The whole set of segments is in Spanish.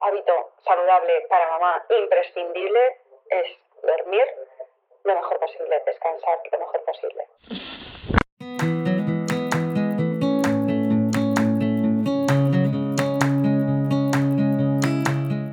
hábito saludable para mamá imprescindible es dormir lo mejor posible, descansar lo mejor posible.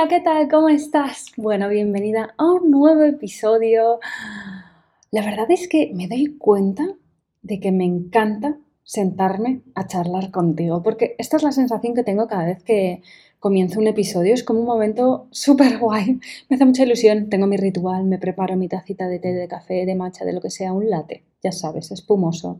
Hola, ¿qué tal? ¿Cómo estás? Bueno, bienvenida a un nuevo episodio. La verdad es que me doy cuenta de que me encanta sentarme a charlar contigo, porque esta es la sensación que tengo cada vez que comienzo un episodio. Es como un momento súper guay. Me hace mucha ilusión. Tengo mi ritual, me preparo mi tacita de té, de café, de matcha, de lo que sea, un latte, ya sabes, espumoso.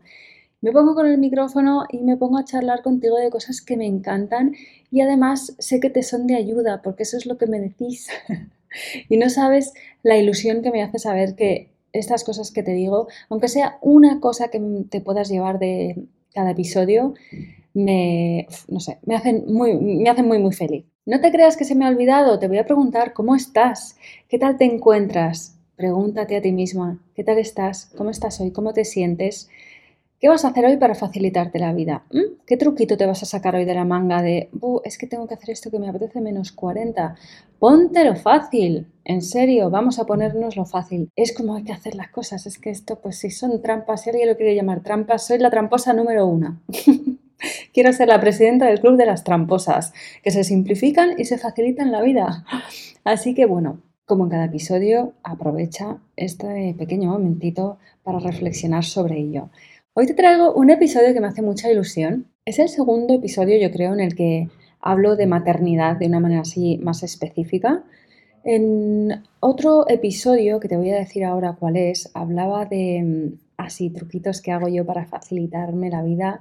Me pongo con el micrófono y me pongo a charlar contigo de cosas que me encantan y además sé que te son de ayuda porque eso es lo que me decís. y no sabes la ilusión que me hace saber que estas cosas que te digo, aunque sea una cosa que te puedas llevar de cada episodio, me, no sé, me hacen muy, me hacen muy, muy feliz. No te creas que se me ha olvidado, te voy a preguntar cómo estás, qué tal te encuentras. Pregúntate a ti misma, ¿qué tal estás? ¿Cómo estás hoy? ¿Cómo te sientes? ¿Qué vas a hacer hoy para facilitarte la vida? ¿Mm? ¿Qué truquito te vas a sacar hoy de la manga de, es que tengo que hacer esto que me apetece menos 40? Póntelo fácil, en serio, vamos a ponernos lo fácil. Es como hay que hacer las cosas, es que esto, pues si son trampas, si alguien lo quiere llamar trampas, soy la tramposa número uno. Quiero ser la presidenta del club de las tramposas, que se simplifican y se facilitan la vida. Así que bueno, como en cada episodio, aprovecha este pequeño momentito para reflexionar sobre ello. Hoy te traigo un episodio que me hace mucha ilusión. Es el segundo episodio, yo creo, en el que hablo de maternidad de una manera así más específica. En otro episodio, que te voy a decir ahora cuál es, hablaba de mm, así truquitos que hago yo para facilitarme la vida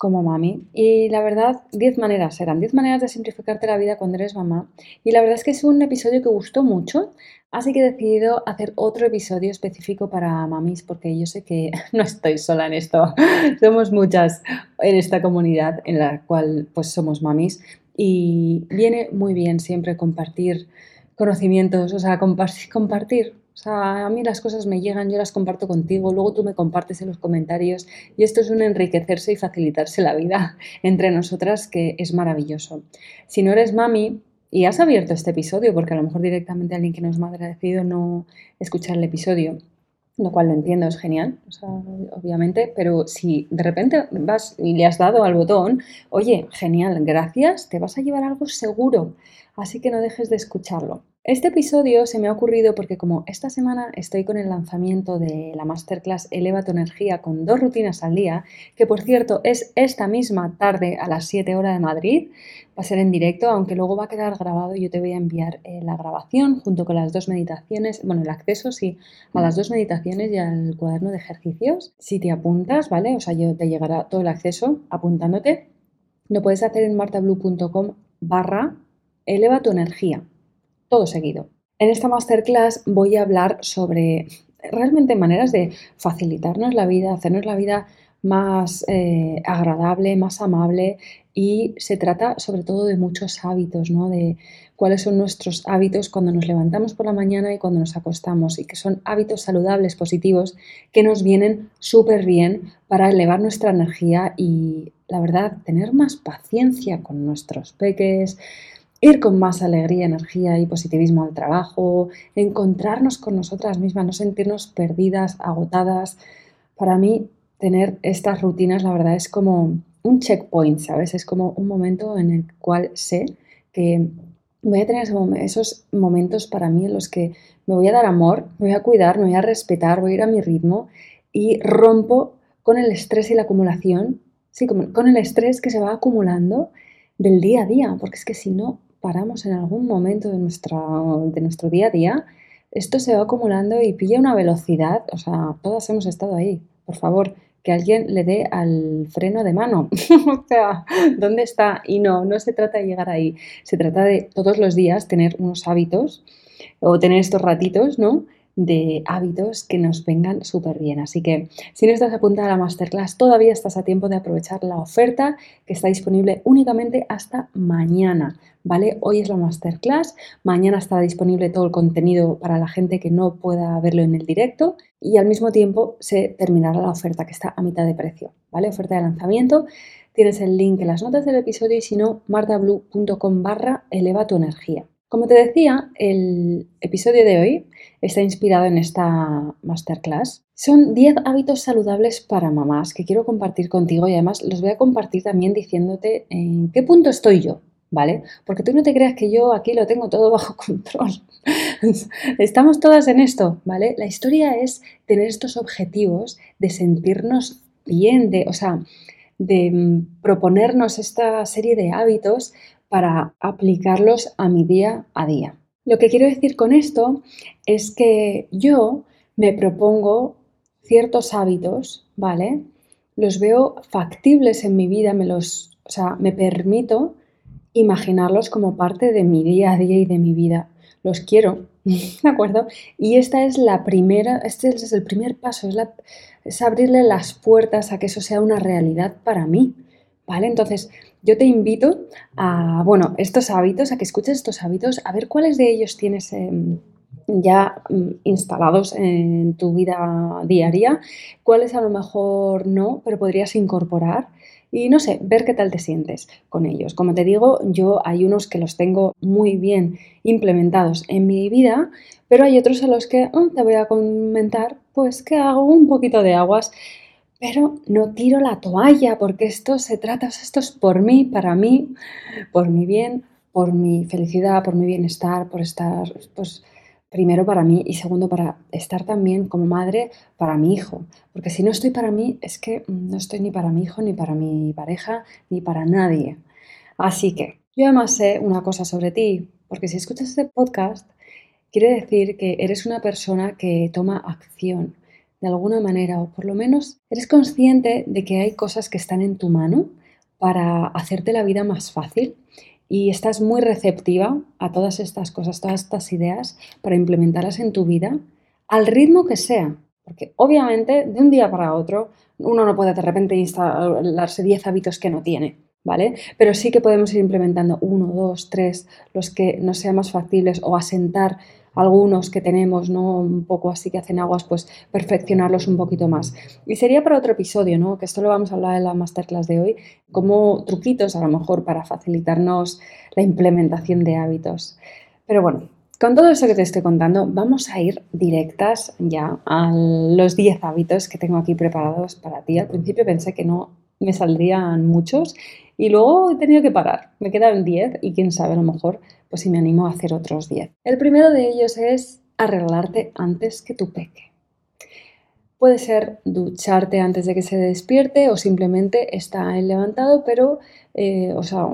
como mami. Y la verdad, 10 maneras eran, 10 maneras de simplificarte la vida cuando eres mamá. Y la verdad es que es un episodio que gustó mucho, así que he decidido hacer otro episodio específico para mamis, porque yo sé que no estoy sola en esto. somos muchas en esta comunidad en la cual pues somos mamis. Y viene muy bien siempre compartir conocimientos, o sea, compartir sea, a mí las cosas me llegan, yo las comparto contigo, luego tú me compartes en los comentarios y esto es un enriquecerse y facilitarse la vida entre nosotras que es maravilloso. Si no eres mami y has abierto este episodio, porque a lo mejor directamente alguien que no es madre ha decidido no escuchar el episodio, lo cual lo entiendo, es genial, obviamente, pero si de repente vas y le has dado al botón, oye, genial, gracias, te vas a llevar algo seguro, así que no dejes de escucharlo. Este episodio se me ha ocurrido porque como esta semana estoy con el lanzamiento de la masterclass Eleva tu energía con dos rutinas al día, que por cierto es esta misma tarde a las 7 horas de Madrid, va a ser en directo, aunque luego va a quedar grabado yo te voy a enviar eh, la grabación junto con las dos meditaciones, bueno, el acceso sí, a las dos meditaciones y al cuaderno de ejercicios. Si te apuntas, ¿vale? O sea, yo te llegará todo el acceso apuntándote. Lo puedes hacer en martablue.com barra eleva tu energía todo seguido. En esta masterclass voy a hablar sobre realmente maneras de facilitarnos la vida, hacernos la vida más eh, agradable, más amable y se trata sobre todo de muchos hábitos, ¿no? de cuáles son nuestros hábitos cuando nos levantamos por la mañana y cuando nos acostamos y que son hábitos saludables, positivos, que nos vienen súper bien para elevar nuestra energía y la verdad tener más paciencia con nuestros peques, ir con más alegría, energía y positivismo al trabajo, encontrarnos con nosotras mismas, no sentirnos perdidas, agotadas. Para mí, tener estas rutinas, la verdad, es como un checkpoint, ¿sabes? Es como un momento en el cual sé que voy a tener esos momentos para mí en los que me voy a dar amor, me voy a cuidar, me voy a respetar, voy a ir a mi ritmo y rompo con el estrés y la acumulación, sí, con el estrés que se va acumulando del día a día, porque es que si no paramos en algún momento de, nuestra, de nuestro día a día, esto se va acumulando y pilla una velocidad, o sea, todas hemos estado ahí, por favor, que alguien le dé al freno de mano. o sea, ¿dónde está? Y no, no se trata de llegar ahí, se trata de todos los días tener unos hábitos o tener estos ratitos, ¿no? De hábitos que nos vengan súper bien. Así que si no estás apuntada a la masterclass, todavía estás a tiempo de aprovechar la oferta que está disponible únicamente hasta mañana. ¿Vale? Hoy es la masterclass, mañana estará disponible todo el contenido para la gente que no pueda verlo en el directo y al mismo tiempo se terminará la oferta que está a mitad de precio, ¿vale? Oferta de lanzamiento. Tienes el link en las notas del episodio y si no, martablue.com barra eleva tu energía. Como te decía, el episodio de hoy está inspirado en esta masterclass. Son 10 hábitos saludables para mamás que quiero compartir contigo y además los voy a compartir también diciéndote en qué punto estoy yo, ¿vale? Porque tú no te creas que yo aquí lo tengo todo bajo control. Estamos todas en esto, ¿vale? La historia es tener estos objetivos de sentirnos bien, de, o sea, de mm, proponernos esta serie de hábitos para aplicarlos a mi día a día. Lo que quiero decir con esto es que yo me propongo ciertos hábitos, ¿vale? Los veo factibles en mi vida, me los, o sea, me permito imaginarlos como parte de mi día a día y de mi vida. Los quiero, ¿de acuerdo? Y esta es la primera, este es el primer paso, es, es abrirle las puertas a que eso sea una realidad para mí, ¿vale? Entonces, yo te invito a, bueno, estos hábitos, a que escuches estos hábitos, a ver cuáles de ellos tienes em, ya mm, instalados en tu vida diaria, cuáles a lo mejor no, pero podrías incorporar y no sé, ver qué tal te sientes con ellos. Como te digo, yo hay unos que los tengo muy bien implementados en mi vida, pero hay otros a los que oh, te voy a comentar, pues que hago un poquito de aguas pero no tiro la toalla porque esto se trata, esto es por mí, para mí, por mi bien, por mi felicidad, por mi bienestar, por estar, pues, primero para mí y segundo para estar también como madre para mi hijo. Porque si no estoy para mí, es que no estoy ni para mi hijo, ni para mi pareja, ni para nadie. Así que yo además sé una cosa sobre ti, porque si escuchas este podcast, quiere decir que eres una persona que toma acción, de alguna manera, o por lo menos eres consciente de que hay cosas que están en tu mano para hacerte la vida más fácil y estás muy receptiva a todas estas cosas, todas estas ideas para implementarlas en tu vida al ritmo que sea. Porque obviamente de un día para otro uno no puede de repente instalarse 10 hábitos que no tiene, ¿vale? Pero sí que podemos ir implementando uno, dos, tres, los que nos sean más factibles o asentar algunos que tenemos, ¿no? Un poco así que hacen aguas, pues perfeccionarlos un poquito más. Y sería para otro episodio, ¿no? Que esto lo vamos a hablar en la masterclass de hoy, como truquitos a lo mejor para facilitarnos la implementación de hábitos. Pero bueno, con todo eso que te estoy contando, vamos a ir directas ya a los 10 hábitos que tengo aquí preparados para ti. Al principio pensé que no me saldrían muchos y luego he tenido que parar. Me quedan 10 y quién sabe, a lo mejor, pues si me animo a hacer otros 10. El primero de ellos es arreglarte antes que tu peque. Puede ser ducharte antes de que se despierte o simplemente está en levantado, pero, eh, o sea,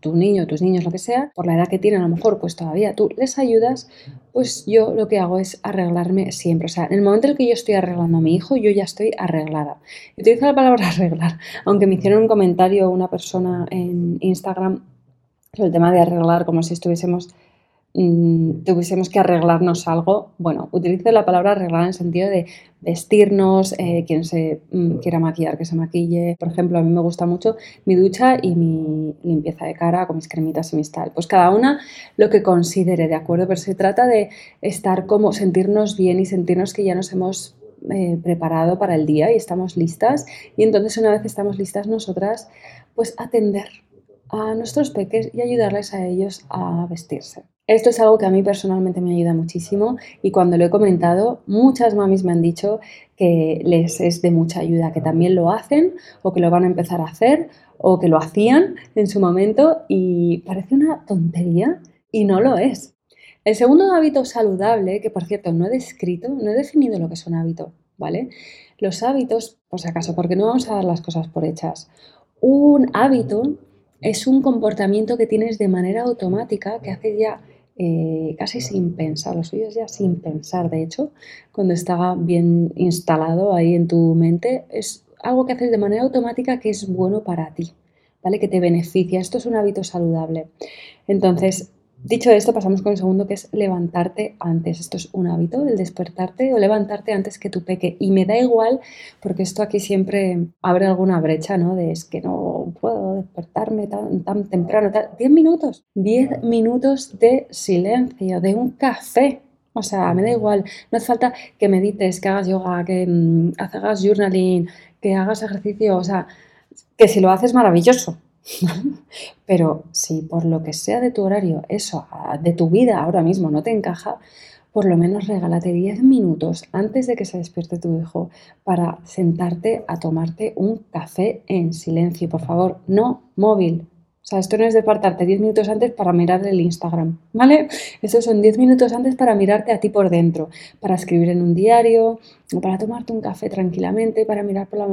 tu, niño, tus niños, lo que sea, por la edad que tienen, a lo mejor, pues todavía tú les ayudas, pues yo lo que hago es arreglarme siempre. O sea, en el momento en el que yo estoy arreglando a mi hijo, yo ya estoy arreglada. Utilizo la palabra arreglar, aunque me hicieron un comentario una persona en Instagram sobre el tema de arreglar, como si estuviésemos Mm, tuviésemos que arreglarnos algo, bueno, utilizo la palabra arreglar en el sentido de vestirnos, eh, quien se mm, quiera maquillar, que se maquille. Por ejemplo, a mí me gusta mucho mi ducha y mi limpieza de cara con mis cremitas y mis tal. Pues cada una lo que considere, ¿de acuerdo? Pero se trata de estar como, sentirnos bien y sentirnos que ya nos hemos eh, preparado para el día y estamos listas. Y entonces una vez estamos listas nosotras, pues atender a nuestros peques y ayudarles a ellos a vestirse. Esto es algo que a mí personalmente me ayuda muchísimo y cuando lo he comentado, muchas mamis me han dicho que les es de mucha ayuda, que también lo hacen o que lo van a empezar a hacer o que lo hacían en su momento y parece una tontería y no lo es. El segundo hábito saludable, que por cierto no he descrito, no he definido lo que es un hábito, ¿vale? Los hábitos, por si acaso, porque no vamos a dar las cosas por hechas. Un hábito es un comportamiento que tienes de manera automática, que haces ya eh, casi sin pensar, lo suyo es ya sin pensar, de hecho, cuando está bien instalado ahí en tu mente, es algo que haces de manera automática que es bueno para ti, ¿vale? Que te beneficia. Esto es un hábito saludable. Entonces, Dicho esto, pasamos con el segundo, que es levantarte antes. Esto es un hábito, el despertarte o levantarte antes que tu peque. Y me da igual, porque esto aquí siempre abre alguna brecha, ¿no? De es que no puedo despertarme tan, tan temprano. Diez minutos, diez minutos de silencio, de un café. O sea, me da igual. No hace falta que medites, que hagas yoga, que mm, hagas journaling, que hagas ejercicio. O sea, que si lo haces maravilloso, Pero si por lo que sea de tu horario, eso, de tu vida ahora mismo no te encaja, por lo menos regálate 10 minutos antes de que se despierte tu hijo para sentarte a tomarte un café en silencio. Por favor, no móvil, o sea, esto no es de apartarte 10 minutos antes para mirar el Instagram, ¿vale? Estos son 10 minutos antes para mirarte a ti por dentro, para escribir en un diario, para tomarte un café tranquilamente, para mirar por la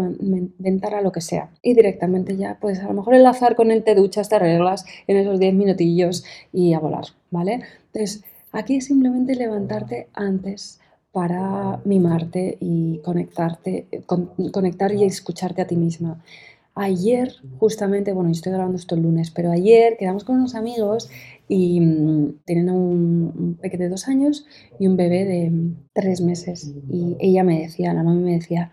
ventana, lo que sea. Y directamente ya, pues a lo mejor enlazar con el te duchas, te arreglas en esos 10 minutillos y a volar, ¿vale? Entonces, aquí es simplemente levantarte antes para mimarte y conectarte, conectar y escucharte a ti misma. Ayer, justamente, bueno, estoy grabando esto el lunes, pero ayer quedamos con unos amigos y mm, tienen un, pequeño de dos años y un bebé de tres meses. Y ella me decía, la mamá me decía,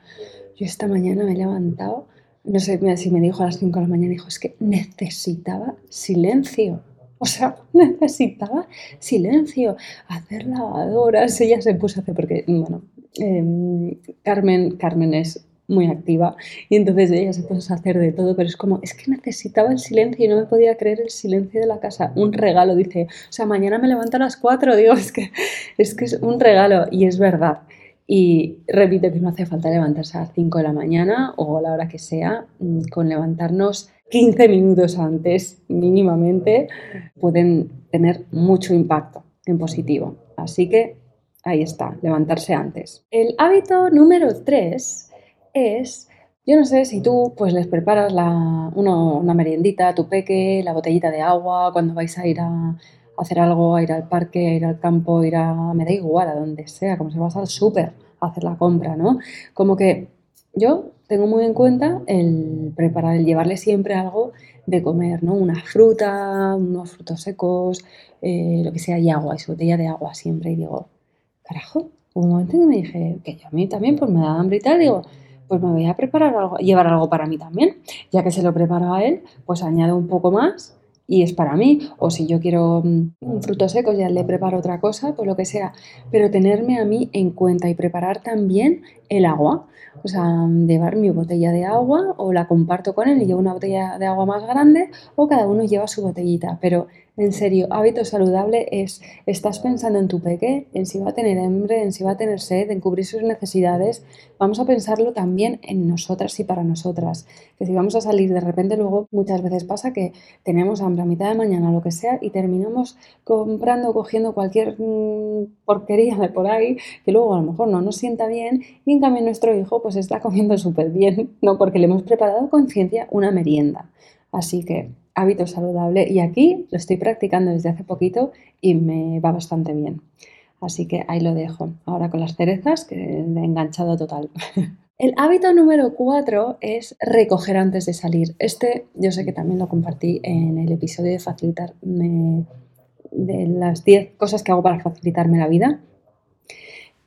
yo esta mañana me he levantado, no sé si me dijo a las 5 de la mañana, dijo, es que necesitaba silencio. O sea, necesitaba silencio, hacer lavadoras. Ella se puso a hacer, porque, bueno, em, Carmen, Carmen es muy activa y entonces ella se puso a hacer de todo, pero es como, es que necesitaba el silencio y no me podía creer el silencio de la casa. Un regalo, dice, o sea, mañana me levanto a las 4, digo, es que es, que es un regalo y es verdad. Y repito que no hace falta levantarse a las 5 de la mañana o a la hora que sea, mm, con levantarnos 15 minutos antes mínimamente pueden tener mucho impacto en positivo. Así que ahí está, levantarse antes. El hábito número 3 es, yo no sé si tú pues les preparas la, una meriendita tu peque, la botellita de agua, cuando vais a ir a, hacer algo, a ir al parque, a ir al campo, ir a, me da igual, a donde sea, como si vas al súper a hacer la compra, ¿no? Como que yo tengo muy en cuenta el preparar, el llevarle siempre algo de comer, ¿no? Una fruta, unos frutos secos, eh, lo que sea, y agua, y su botella de agua siempre. Y digo, carajo, hubo un momento en que me dije, que a mí también pues me da hambre y tal, digo, pues me voy a preparar algo, llevar algo para mí también. Ya que se lo preparo a él, pues añado un poco más y es para mí. O si yo quiero mm, un fruto seco, ya le preparo otra cosa, pues lo que sea. Pero tenerme a mí en cuenta y preparar también el agua. O sea, llevar mi botella de agua o la comparto con él y llevo una botella de agua más grande o cada uno lleva su botellita. Pero en serio, hábito saludable es, estás pensando en tu peque, en si va a tener hambre, en si va a tener sed, en cubrir sus necesidades. Vamos a pensarlo también en nosotras y para nosotras. Que si vamos a salir de repente, luego muchas veces pasa que tenemos hambre a mitad de mañana, lo que sea, y terminamos comprando, cogiendo cualquier mm, porquería de por ahí, que luego a lo mejor no nos sienta bien, y en cambio nuestro hijo pues está comiendo súper bien, ¿no? Porque le hemos preparado conciencia una merienda. Así que hábito saludable y aquí lo estoy practicando desde hace poquito y me va bastante bien. Así que ahí lo dejo. Ahora con las cerezas, que he enganchado total. El hábito número cuatro es recoger antes de salir. Este yo sé que también lo compartí en el episodio de facilitarme de las 10 cosas que hago para facilitarme la vida.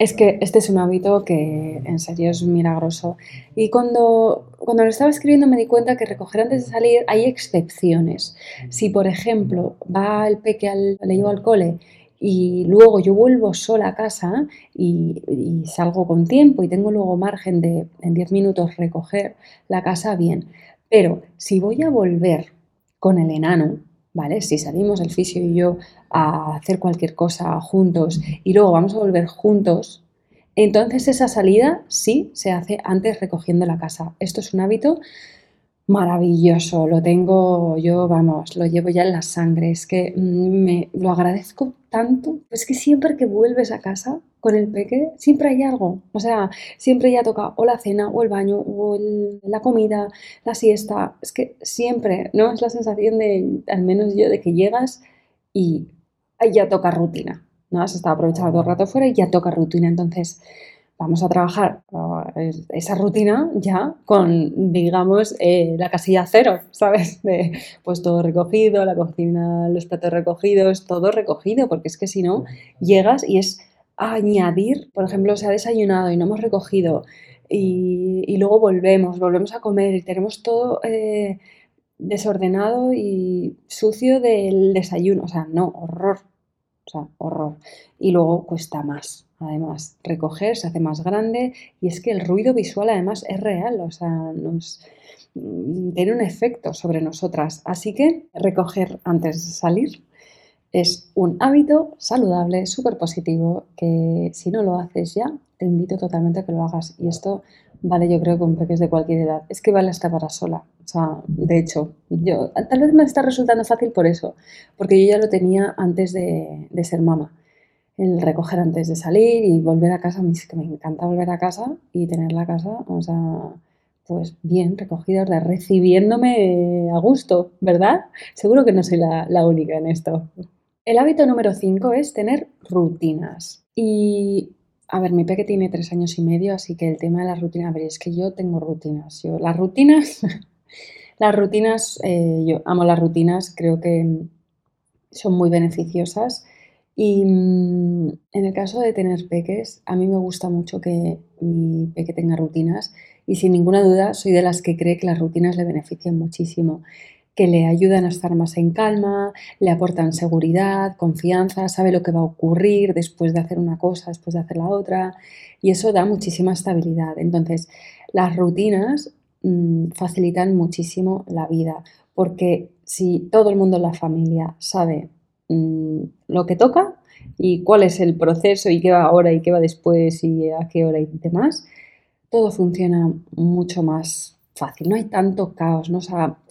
Es que este es un hábito que en serio es milagroso. Y cuando, cuando lo estaba escribiendo me di cuenta que recoger antes de salir hay excepciones. Si, por ejemplo, va el peque al, le llevo al cole y luego yo vuelvo sola a casa y, y, salgo con tiempo y tengo luego margen de en 10 minutos recoger la casa, bien. Pero si voy a volver con el enano, ¿vale? Si salimos el fisio y yo a hacer cualquier cosa juntos y luego vamos a volver juntos, entonces esa salida sí se hace antes recogiendo la casa. Esto es un hábito maravilloso, lo tengo yo, vamos, lo llevo ya en la sangre, es que mm, me lo agradezco tanto, es que siempre que vuelves a casa con el peque, siempre hay algo, o sea, siempre ya toca o la cena, o el baño, o la comida, la siesta, es que siempre, ¿no? Es la sensación de, al menos yo, de que llegas y ya toca rutina, ¿no? Has estado aprovechando todo el rato fuera y ya toca rutina, entonces vamos a trabajar esa rutina ya con, digamos, eh, la casilla cero, ¿sabes? De, pues todo recogido, la cocina, los platos recogidos, todo recogido, porque es que si no, llegas y es añadir, por ejemplo, se ha desayunado y no hemos recogido y, luego volvemos, volvemos a comer y tenemos todo eh, desordenado y sucio del desayuno, o sea, no, horror, o sea, horror. Y luego cuesta más, además, recoger se hace más grande y es que el ruido visual además es real, o sea, nos mm, tiene un efecto sobre nosotras. Así que recoger antes de salir es un hábito saludable, súper positivo, que si no lo haces ya, te invito totalmente a que lo hagas. Y esto vale yo creo con peques de cualquier edad. Es que vale hasta para sola. O sea, de hecho, yo tal vez me está resultando fácil por eso, porque yo ya lo tenía antes de, de ser mamá el recoger antes de salir y volver a casa. Que me encanta volver a casa y tener la casa, o sea, pues bien recogida, recibiéndome a gusto, ¿verdad? Seguro que no soy la, la única en esto. El hábito número 5 es tener rutinas. Y, a ver, mi peque tiene tres años y medio, así que el tema de las rutinas, a ver, es que yo tengo rutinas. Yo, las rutinas, las rutinas, eh, yo amo las rutinas, creo que son muy beneficiosas y mm, en el caso de tener peques, a mí me gusta mucho que mi peque tenga rutinas y sin ninguna duda soy de las que cree que las rutinas le benefician muchísimo, que le ayudan a estar más en calma, le aportan seguridad, confianza, sabe lo que va a ocurrir después de hacer una cosa, después de hacer la otra y eso da muchísima estabilidad. Entonces, las rutinas mm, facilitan muchísimo la vida porque si todo el mundo en la familia sabe Mm, lo que toca y cuál es el proceso y qué va ahora y qué va después y a qué hora y demás, todo funciona mucho más fácil. No hay tanto caos, ¿no?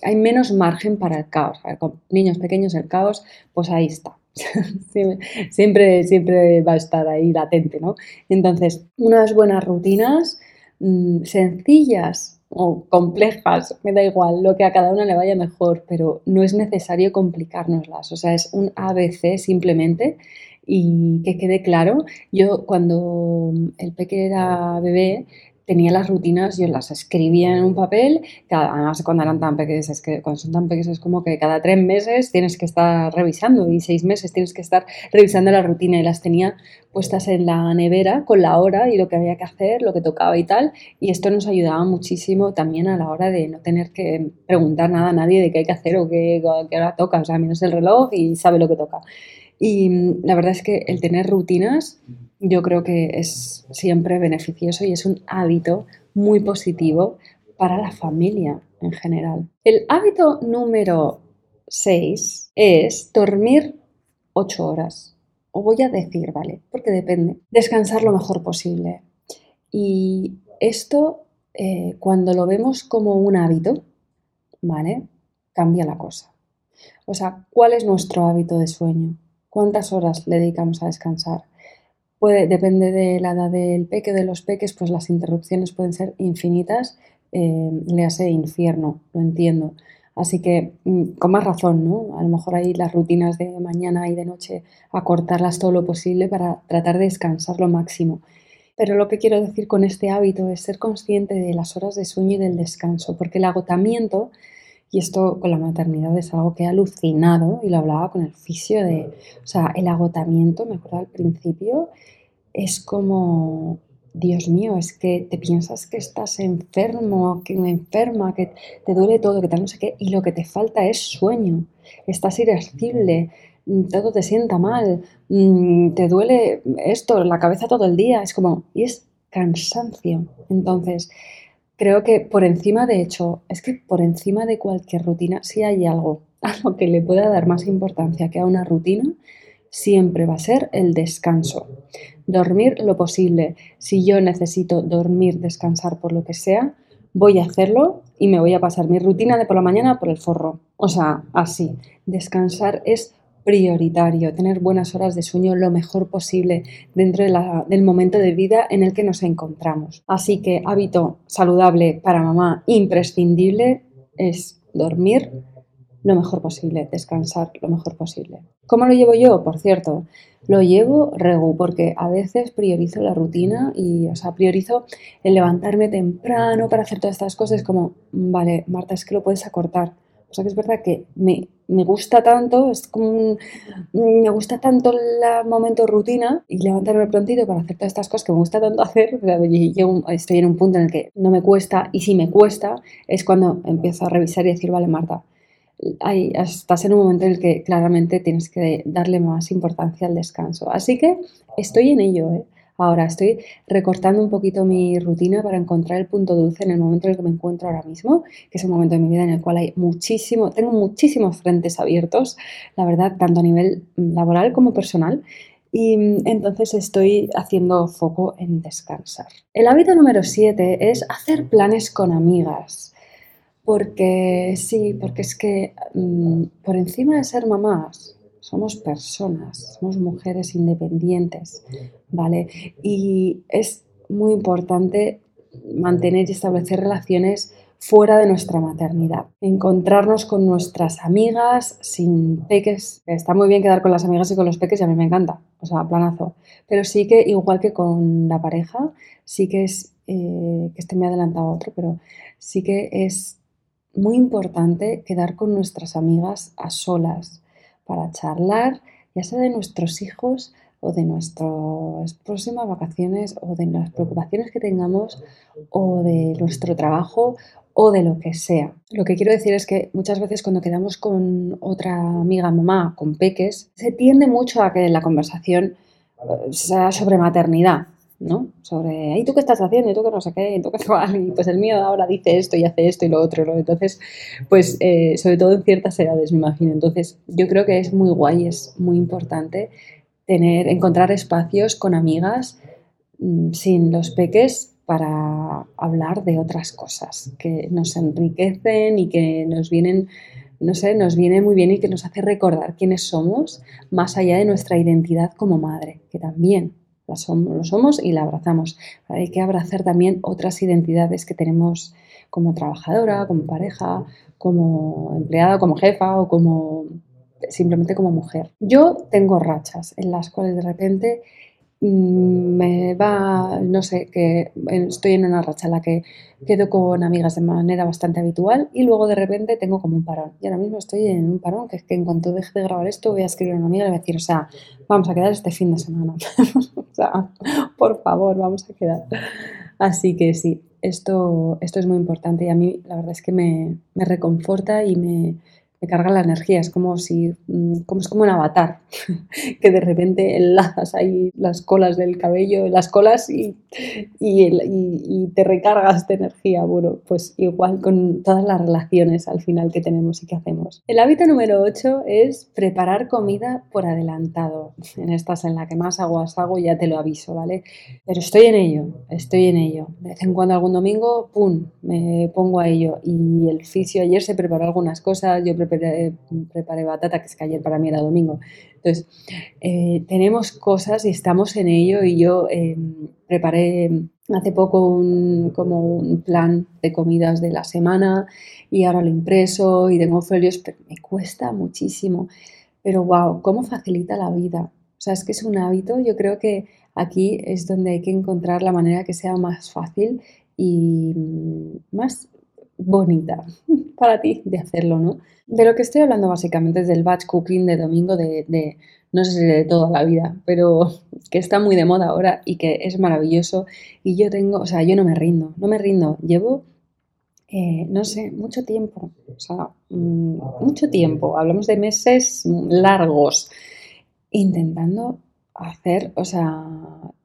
hay menos margen para el caos. con niños pequeños el caos, pues ahí está. siempre, siempre va a estar ahí latente, ¿no? Entonces, unas buenas rutinas mm, sencillas o complejas, me da igual, lo que a cada una le vaya mejor, pero no es necesario complicárnoslas. O sea, es un ABC simplemente y que quede claro. Yo cuando el peque era bebé, tenía las rutinas, yo las escribía en un papel, además cuando eran tan pequeños, es que cuando son tan pequeños es como que cada tres meses tienes que estar revisando y seis meses tienes que estar revisando la rutina y las tenía puestas en la nevera con la hora y lo que había que hacer, lo que tocaba y tal, y esto nos ayudaba muchísimo también a la hora de no tener que preguntar nada a nadie de qué hay que hacer o qué, qué hora toca, o sea, menos el reloj y sabe lo que toca. Y mm, la verdad es que el tener rutinas yo creo que es siempre beneficioso y es un hábito muy positivo para la familia en general. El hábito número 6 es dormir 8 horas. O voy a decir, ¿vale? Porque depende. Descansar lo mejor posible. Y esto, eh, cuando lo vemos como un hábito, ¿vale? Cambia la cosa. O sea, ¿cuál es nuestro hábito de sueño? ¿Cuántas horas le dedicamos a descansar? Puede, depende de la edad del peque, de los peques, pues las interrupciones pueden ser infinitas, eh, le hace infierno, lo entiendo. Así que mm, con más razón, ¿no? A lo mejor hay las rutinas de mañana y de noche, acortarlas todo lo posible para tratar de descansar lo máximo. Pero lo que quiero decir con este hábito es ser consciente de las horas de sueño y del descanso, porque el agotamiento y esto con la maternidad es algo que he alucinado y lo hablaba con el fisio de, o sea, el agotamiento, me acuerdo al principio, es como, Dios mío, es que te piensas que estás enfermo, que enferma, que te duele todo, que tal no sé qué, y lo que te falta es sueño, estás irascible, todo te sienta mal, mm, te duele esto, la cabeza todo el día, es como, y es cansancio. Entonces, creo que por encima, de hecho, es que por encima de cualquier rutina, si hay algo a lo que le pueda dar más importancia que a una rutina, siempre va a ser el descanso. Dormir lo posible. Si yo necesito dormir, descansar por lo que sea, voy a hacerlo y me voy a pasar mi rutina de por la mañana por el forro. O sea, así. Descansar es prioritario, tener buenas horas de sueño lo mejor posible dentro del momento de vida en el que nos encontramos. Así que hábito saludable para mamá imprescindible es dormir lo mejor posible, descansar lo mejor posible. ¿Cómo lo llevo yo? Por cierto, lo llevo regu porque a veces priorizo la rutina y, o sea, priorizo el levantarme temprano para hacer todas estas cosas como, vale, Marta, es que lo puedes acortar. O sea que es verdad que me, gusta tanto, es como me gusta tanto el momento rutina y levantarme prontito para hacer todas estas cosas que me gusta tanto hacer. Yo estoy en un punto en el que no me cuesta y si me cuesta es cuando empiezo a revisar y decir, vale, Marta, estás en un momento en el que claramente tienes que darle más importancia al descanso. Así que estoy en ello. ¿eh? Ahora estoy recortando un poquito mi rutina para encontrar el punto dulce en el momento en el que me encuentro ahora mismo, que es un momento de mi vida en el cual hay muchísimo, tengo muchísimos frentes abiertos, la verdad, tanto a nivel laboral como personal. Y mm, entonces estoy haciendo foco en descansar. El hábito número 7 es hacer planes con amigas. Porque sí, porque es que mm, por encima de ser mamás, somos personas, somos mujeres independientes, ¿vale? Y es muy importante mantener y establecer relaciones fuera de nuestra maternidad. Encontrarnos con nuestras amigas sin peques. Está muy bien quedar con las amigas y con los peques y a mí me encanta, o sea, planazo. Pero sí que, igual que con la pareja, sí que es, eh, que este me ha adelantado a otro, pero sí que es muy importante quedar con nuestras amigas a solas para charlar, ya sea de nuestros hijos o de nuestras próximas vacaciones o de las preocupaciones que tengamos o de nuestro trabajo o de lo que sea. Lo que quiero decir es que muchas veces cuando quedamos con otra amiga mamá, con peques, se tiende mucho a que la conversación eh, sea sobre maternidad, ¿no? Sobre, ¿y tú qué estás haciendo? ¿Y tú qué no sé qué? ¿Y tú qué Y pues el mío ahora dice esto y hace esto y lo otro. Entonces, pues eh, sobre todo en ciertas edades, me imagino. Entonces, yo creo que es muy guay, es muy importante tener, encontrar espacios con amigas mm, sin los peques para hablar de otras cosas que nos enriquecen y que nos vienen no sé, nos viene muy bien y que nos hace recordar quiénes somos más allá de nuestra identidad como madre, que también lo somos y la abrazamos. Hay que abrazar también otras identidades que tenemos como trabajadora, como pareja, como empleada, como jefa o como simplemente como mujer. Yo tengo rachas en las cuales de repente me va, no sé, que estoy en una racha en la que quedo con amigas de manera bastante habitual y luego de repente tengo como un parón. Y ahora mismo estoy en un parón que es que en cuanto deje de grabar esto voy a escribir a una amiga y le voy a decir, o sea, vamos a quedar este fin de semana. o sea, por favor, vamos a quedar. Así que sí, esto, esto es muy importante y a mí la verdad es que me, me reconforta y me, me carga la energía, es como si, mm, como es como un avatar, que de repente enlazas ahí las colas del cabello, las colas y, y, te recargas de energía. Bueno, pues igual con todas las relaciones al final que tenemos y que hacemos. El hábito número 8 es preparar comida por adelantado. En estas en la que más aguas hago ya te lo aviso, ¿vale? Pero estoy en ello, estoy en ello. De vez en cuando algún domingo, ¡pum!, me pongo a ello. Y el fisio ayer se preparó algunas cosas, yo preparé, batata, que es que ayer para mí era domingo. Entonces, eh, tenemos cosas y estamos en ello y yo eh, preparé hace poco un, como un plan de comidas de la semana y ahora lo impreso y tengo folios, pero me cuesta muchísimo. Pero wow, cómo facilita la vida. O sea, es que es un hábito, yo creo que aquí es donde hay que encontrar la manera que sea más fácil y más bonita para ti de hacerlo, ¿no? De lo que estoy hablando básicamente es del batch cooking de domingo de, no sé si de toda la vida, pero que está muy de moda ahora y que es maravilloso. Y yo tengo, o sea, yo no me rindo, no me rindo. Llevo, eh, no sé, mucho tiempo, o sea, mm, mucho tiempo, hablamos de meses largos, intentando hacer, o sea,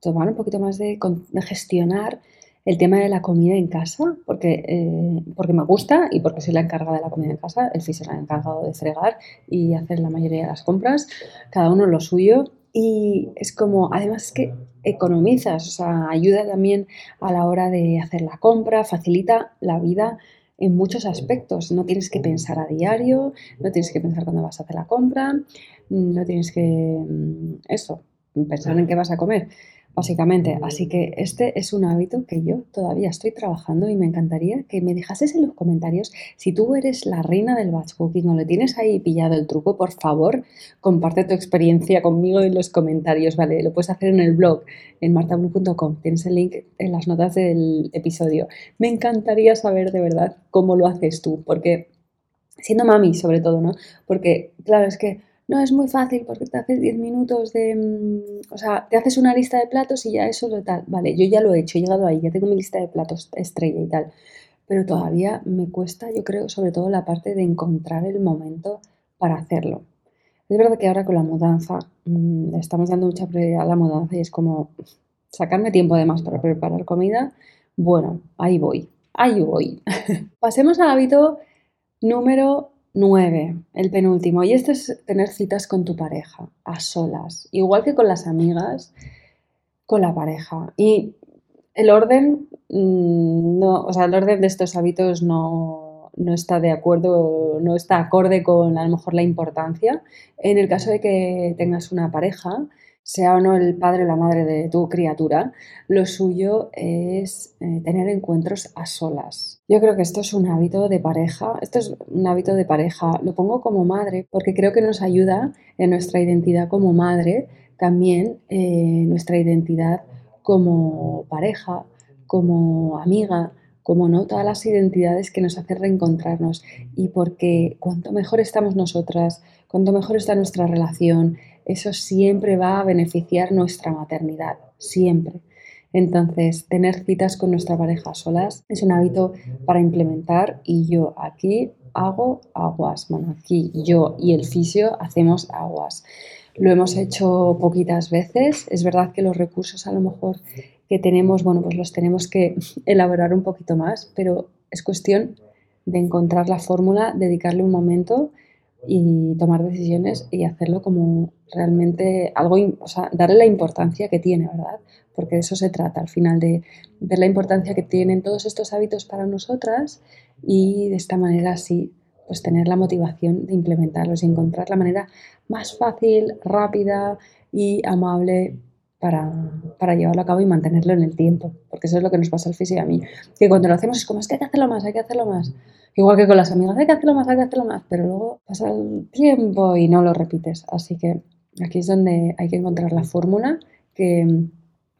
tomar un poquito más de, de gestionar el tema de la comida en casa, porque, eh, porque me gusta y porque soy la encargada de la comida en casa, el fisio ha encargado de fregar y hacer la mayoría de las compras, cada uno lo suyo. Y es como, además que economizas, o sea, ayuda también a la hora de hacer la compra, facilita la vida en muchos aspectos. No tienes que pensar a diario, no tienes que pensar cuando vas a hacer la compra, no tienes que, mm, eso, pensar en qué vas a comer básicamente. Así que este es un hábito que yo todavía estoy trabajando y me encantaría que me dejases en los comentarios si tú eres la reina del batch cooking o le tienes ahí pillado el truco, por favor, comparte tu experiencia conmigo en los comentarios, ¿vale? Lo puedes hacer en el blog, en martablue.com, tienes el link en las notas del episodio. Me encantaría saber de verdad cómo lo haces tú, porque siendo mami sobre todo, ¿no? Porque, claro, es que no es muy fácil porque te haces 10 minutos de... Mm, o sea, te haces una lista de platos y ya eso es tal. Vale, yo ya lo he hecho, he llegado ahí, ya tengo mi lista de platos estrella y tal. Pero todavía me cuesta, yo creo, sobre todo la parte de encontrar el momento para hacerlo. Es verdad que ahora con la mudanza mm, estamos dando mucha prioridad a la mudanza y es como sacarme tiempo además para preparar comida. Bueno, ahí voy, ahí voy. Pasemos al hábito número 9, el penúltimo. Y este es tener citas con tu pareja, a solas. Igual que con las amigas, con la pareja. Y el orden, mm, no, o sea, el orden de estos hábitos no, no está de acuerdo, no está acorde con a lo mejor la importancia. En el caso de que tengas una pareja, sea o no el padre o la madre de tu criatura, lo suyo es eh, tener encuentros a solas. Yo creo que esto es un hábito de pareja, esto es un hábito de pareja, lo pongo como madre porque creo que nos ayuda en nuestra identidad como madre, también eh, nuestra identidad como pareja, como amiga, como no, todas las identidades que nos hacen reencontrarnos y porque cuanto mejor estamos nosotras, cuanto mejor está nuestra relación, eso siempre va a beneficiar nuestra maternidad, siempre. Entonces, tener citas con nuestra pareja solas es un hábito para implementar y yo aquí hago aguas. Bueno, aquí yo y el fisio hacemos aguas. Lo hemos hecho poquitas veces. Es verdad que los recursos a lo mejor que tenemos, bueno, pues los tenemos que elaborar un poquito más, pero es cuestión de encontrar la fórmula, dedicarle un momento y tomar decisiones y hacerlo como realmente algo, o sea, darle la importancia que tiene, ¿verdad? Porque de eso se trata al final, de ver la importancia que tienen todos estos hábitos para nosotras y de esta manera sí, pues tener la motivación de implementarlos y encontrar la manera más fácil, rápida y amable para, llevarlo a cabo y mantenerlo en el tiempo, porque eso es lo que nos pasa al físico y a mí, que cuando lo hacemos es como, es que hay que hacerlo más, hay que hacerlo más. Igual que con las amigas, hay que hacerlo más, hay que hacerlo más, pero luego pasa el tiempo y no lo repites. Así que aquí es donde hay que encontrar la fórmula que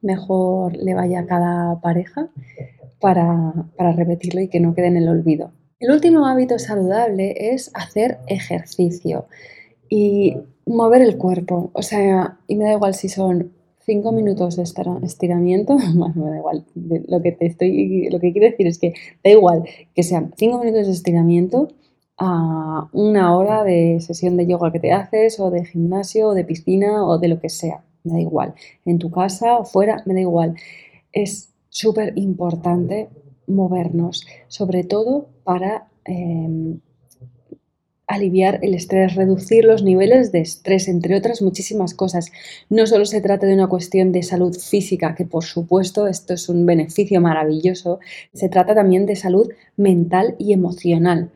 mejor le vaya a cada pareja para, para repetirlo y que no quede en el olvido. El último hábito saludable es hacer ejercicio y mover el cuerpo. O sea, y me da igual si son cinco minutos de estiramiento, me da igual, lo que te estoy, lo que quiero decir es que da igual que sean cinco minutos de estiramiento a una hora de sesión de yoga que te haces o de gimnasio o de piscina o de lo que sea, me da igual, en tu casa o fuera, me da igual. Es súper importante movernos, sobre todo para em, aliviar el estrés, reducir los niveles de estrés, entre otras muchísimas cosas. No solo se trata de una cuestión de salud física, que por supuesto esto es un beneficio maravilloso, se trata también de salud mental y emocional.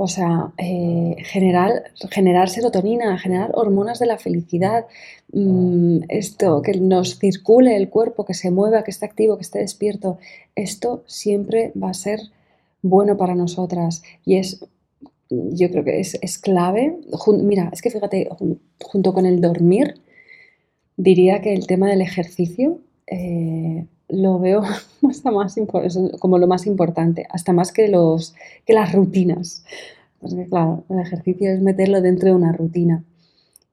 O sea, eh, generar, serotonina, generar hormonas de la felicidad, mm, esto, que nos circule el cuerpo, que se mueva, que esté activo, que esté despierto, esto siempre va a ser bueno para nosotras y es yo creo que es, clave. Mira, es que fíjate, junto con el dormir, diría que el tema del ejercicio eh, lo veo hasta más como lo más importante, hasta más que, los, que las rutinas. Porque claro, el ejercicio es meterlo dentro de una rutina.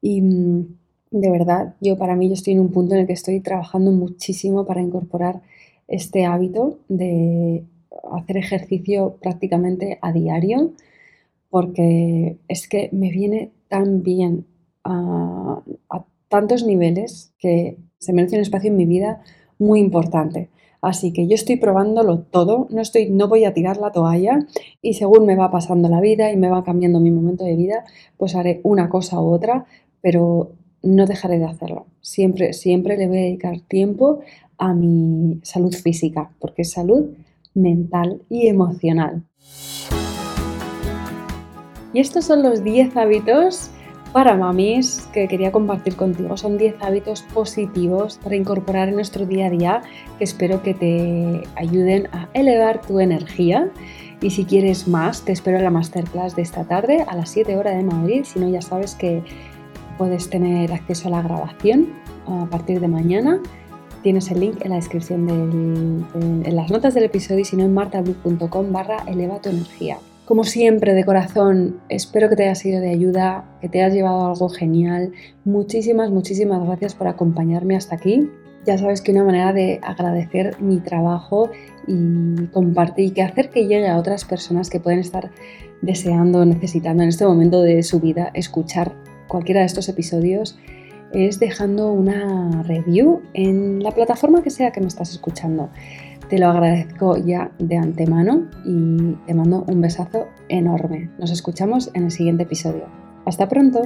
Y mm, de verdad, yo para mí yo estoy en un punto en el que estoy trabajando muchísimo para incorporar este hábito de hacer ejercicio prácticamente a diario porque es que me viene tan bien a, tantos niveles que se merece un espacio en mi vida muy importante. Así que yo estoy probándolo todo, no, estoy, no voy a tirar la toalla y según me va pasando la vida y me va cambiando mi momento de vida, pues haré una cosa u otra, pero no dejaré de hacerlo. Siempre, siempre le voy a dedicar tiempo a mi salud física, porque es salud mental y emocional. Y estos son los 10 hábitos para mamis que quería compartir contigo. Son 10 hábitos positivos para incorporar en nuestro día a día que espero que te ayuden a elevar tu energía. Y si quieres más, te espero en la masterclass de esta tarde a las 7 horas de Madrid. Si no, ya sabes que puedes tener acceso a la grabación a partir de mañana. Tienes el link en la descripción en las notas del episodio y si no en martablue.com barra eleva tu energía. Como siempre, de corazón, espero que te haya sido de ayuda, que te hayas llevado algo genial. Muchísimas, muchísimas gracias por acompañarme hasta aquí. Ya sabes que una manera de agradecer mi trabajo y compartir y que hacer que llegue a otras personas que pueden estar deseando, necesitando en este momento de su vida escuchar cualquiera de estos episodios es dejando una review en la plataforma que sea que me estás escuchando. Te lo agradezco ya de antemano y te mando un besazo enorme. Nos escuchamos en el siguiente episodio. Hasta pronto.